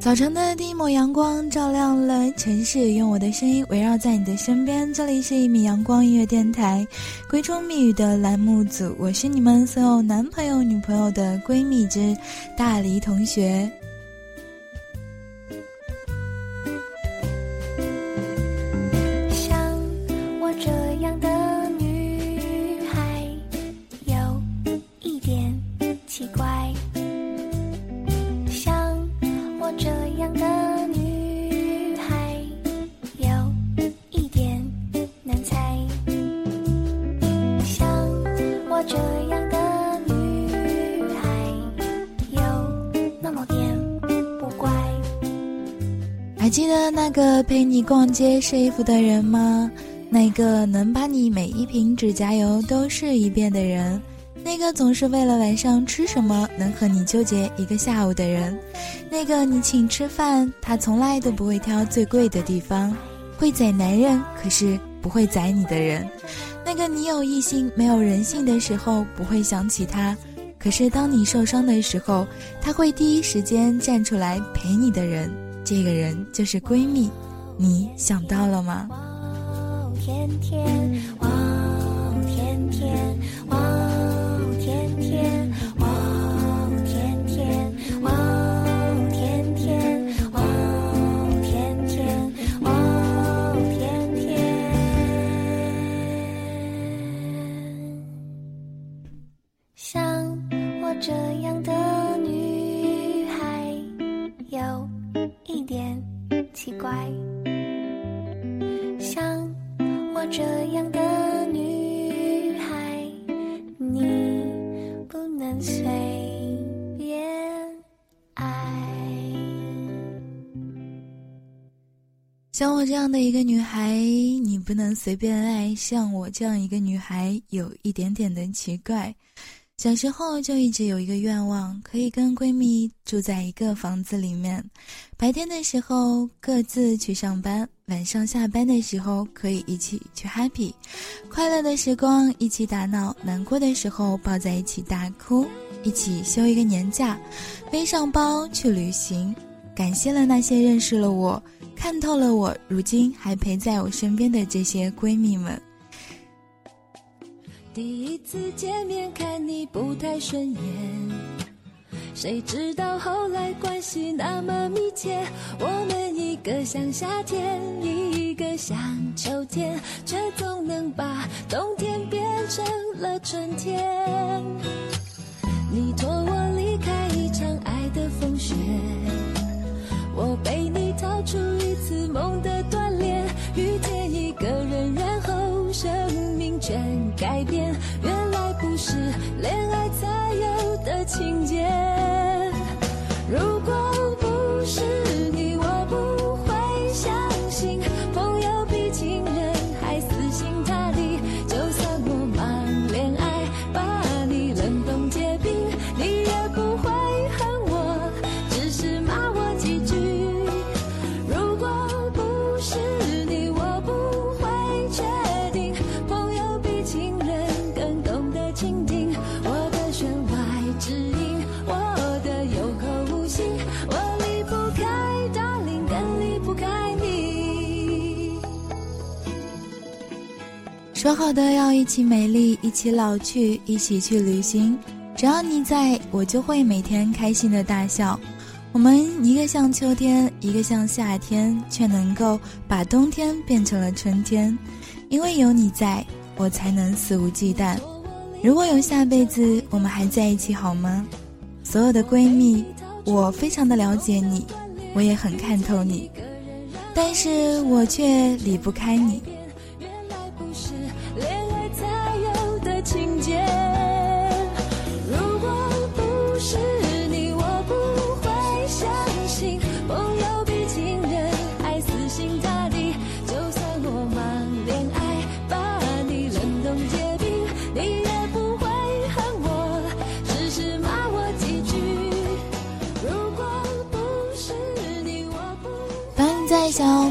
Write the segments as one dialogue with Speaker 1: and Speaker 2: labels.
Speaker 1: 早晨的第一抹阳光照亮了城市，用我的声音围绕在你的身边。这里是一米阳光音乐电台，闺中密语的栏目组，我是你们所有男朋友、女朋友的闺蜜之大黎同学。像我这样的记得那个陪你逛街试衣服的人吗？那个能把你每一瓶指甲油都试一遍的人？那个总是为了晚上吃什么能和你纠结一个下午的人？那个你请吃饭，他从来都不会挑最贵的地方，会宰男人，可是不会宰你的人？那个你有异性没有人性的时候不会想起他，可是当你受伤的时候，他会第一时间站出来陪你的人？这个人就是闺蜜，你想到了吗？天天。像我这样的一个女孩，你不能随便爱。像我这样一个女孩，有一点点的奇怪。小时候就一直有一个愿望，可以跟闺蜜住在一个房子里面，白天的时候各自去上班，晚上下班的时候可以一起去 happy，快乐的时光一起打闹，难过的时候抱在一起大哭，一起休一个年假，背上包去旅行。感谢了那些认识了我。看透了我，如今还陪在我身边的这些闺蜜们。
Speaker 2: 第一次见面看你不太顺眼，谁知道后来关系那么密切。我们一个像夏天，一个像秋天，却总能把冬天变成了春天。你托我离开一场爱的风雪。我被你出一次梦的锻炼，遇见一个人，然后生命全改变。原来不是恋爱才有的情节。
Speaker 1: 说好的要一起美丽，一起老去，一起去旅行。只要你在，我就会每天开心的大笑。我们一个像秋天，一个像夏天，却能够把冬天变成了春天。因为有你在，我才能肆无忌惮。如果有下辈子，我们还在一起好吗？所有的闺蜜，我非常的了解你，我也很看透你，但是我却离不开你。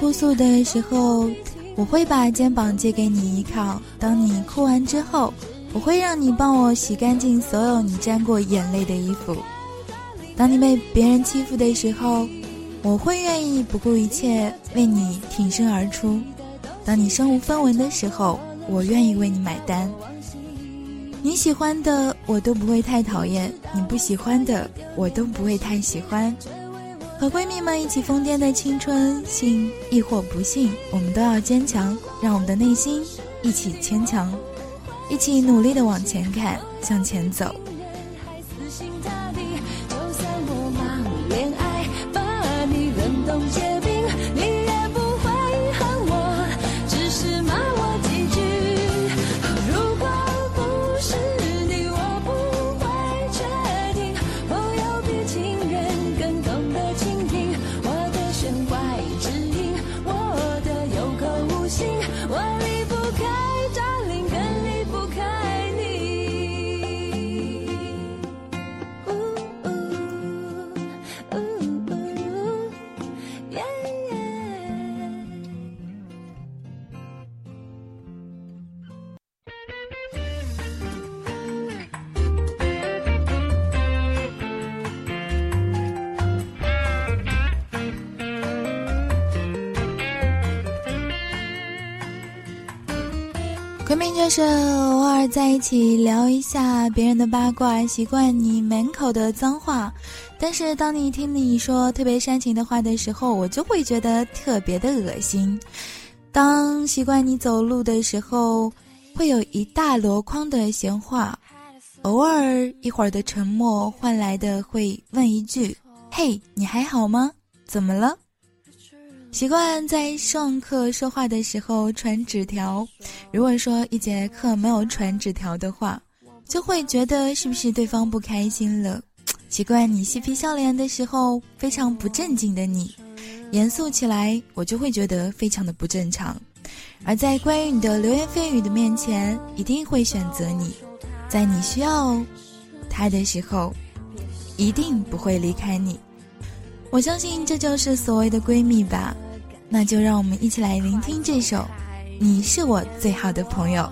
Speaker 1: 哭诉的时候，我会把肩膀借给你依靠。当你哭完之后，我会让你帮我洗干净所有你沾过眼泪的衣服。当你被别人欺负的时候，我会愿意不顾一切为你挺身而出；当你身无分文的时候，我愿意为你买单。你喜欢的我都不会太讨厌，你不喜欢的我都不会太喜欢。和闺蜜们一起疯癫的青春，幸亦或不幸，我们都要坚强，让我们的内心一起坚强，一起努力的往前看，向前走。闺蜜就是偶尔在一起聊一下别人的八卦，习惯你满口的脏话，但是当你听你说特别煽情的话的时候，我就会觉得特别的恶心。当习惯你走路的时候，会有一大箩筐的闲话，偶尔一会儿的沉默换来的会问一句：“嘿，你还好吗？怎么了？”习惯在上课说话的时候传纸条，如果说一节课没有传纸条的话，就会觉得是不是对方不开心了。习惯你嬉皮笑脸的时候非常不正经的你，严肃起来我就会觉得非常的不正常。而在关于你的流言蜚语的面前，一定会选择你，在你需要他的时候，一定不会离开你。我相信这就是所谓的闺蜜吧，那就让我们一起来聆听这首《你是我最好的朋友》。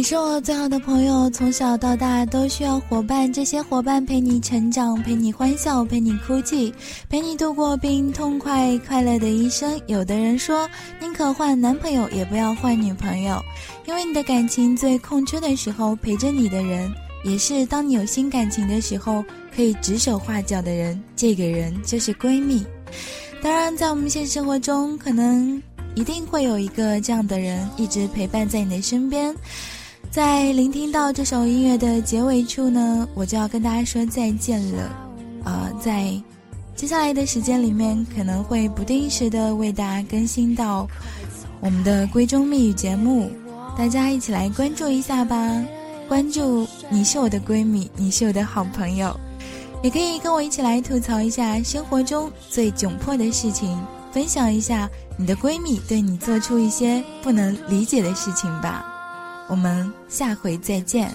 Speaker 1: 你是我最好的朋友，从小到大都需要伙伴。这些伙伴陪你成长，陪你欢笑，陪你哭泣，陪你度过并痛快快乐的一生。有的人说，宁可换男朋友，也不要换女朋友，因为你的感情最空缺的时候，陪着你的人，也是当你有新感情的时候可以指手画脚的人。这个人就是闺蜜。当然，在我们现实生活中，可能一定会有一个这样的人，一直陪伴在你的身边。在聆听到这首音乐的结尾处呢，我就要跟大家说再见了。呃，在接下来的时间里面，可能会不定时的为大家更新到我们的闺中密语节目，大家一起来关注一下吧。关注你是我的闺蜜，你是我的好朋友，也可以跟我一起来吐槽一下生活中最窘迫的事情，分享一下你的闺蜜对你做出一些不能理解的事情吧。我们下回再见。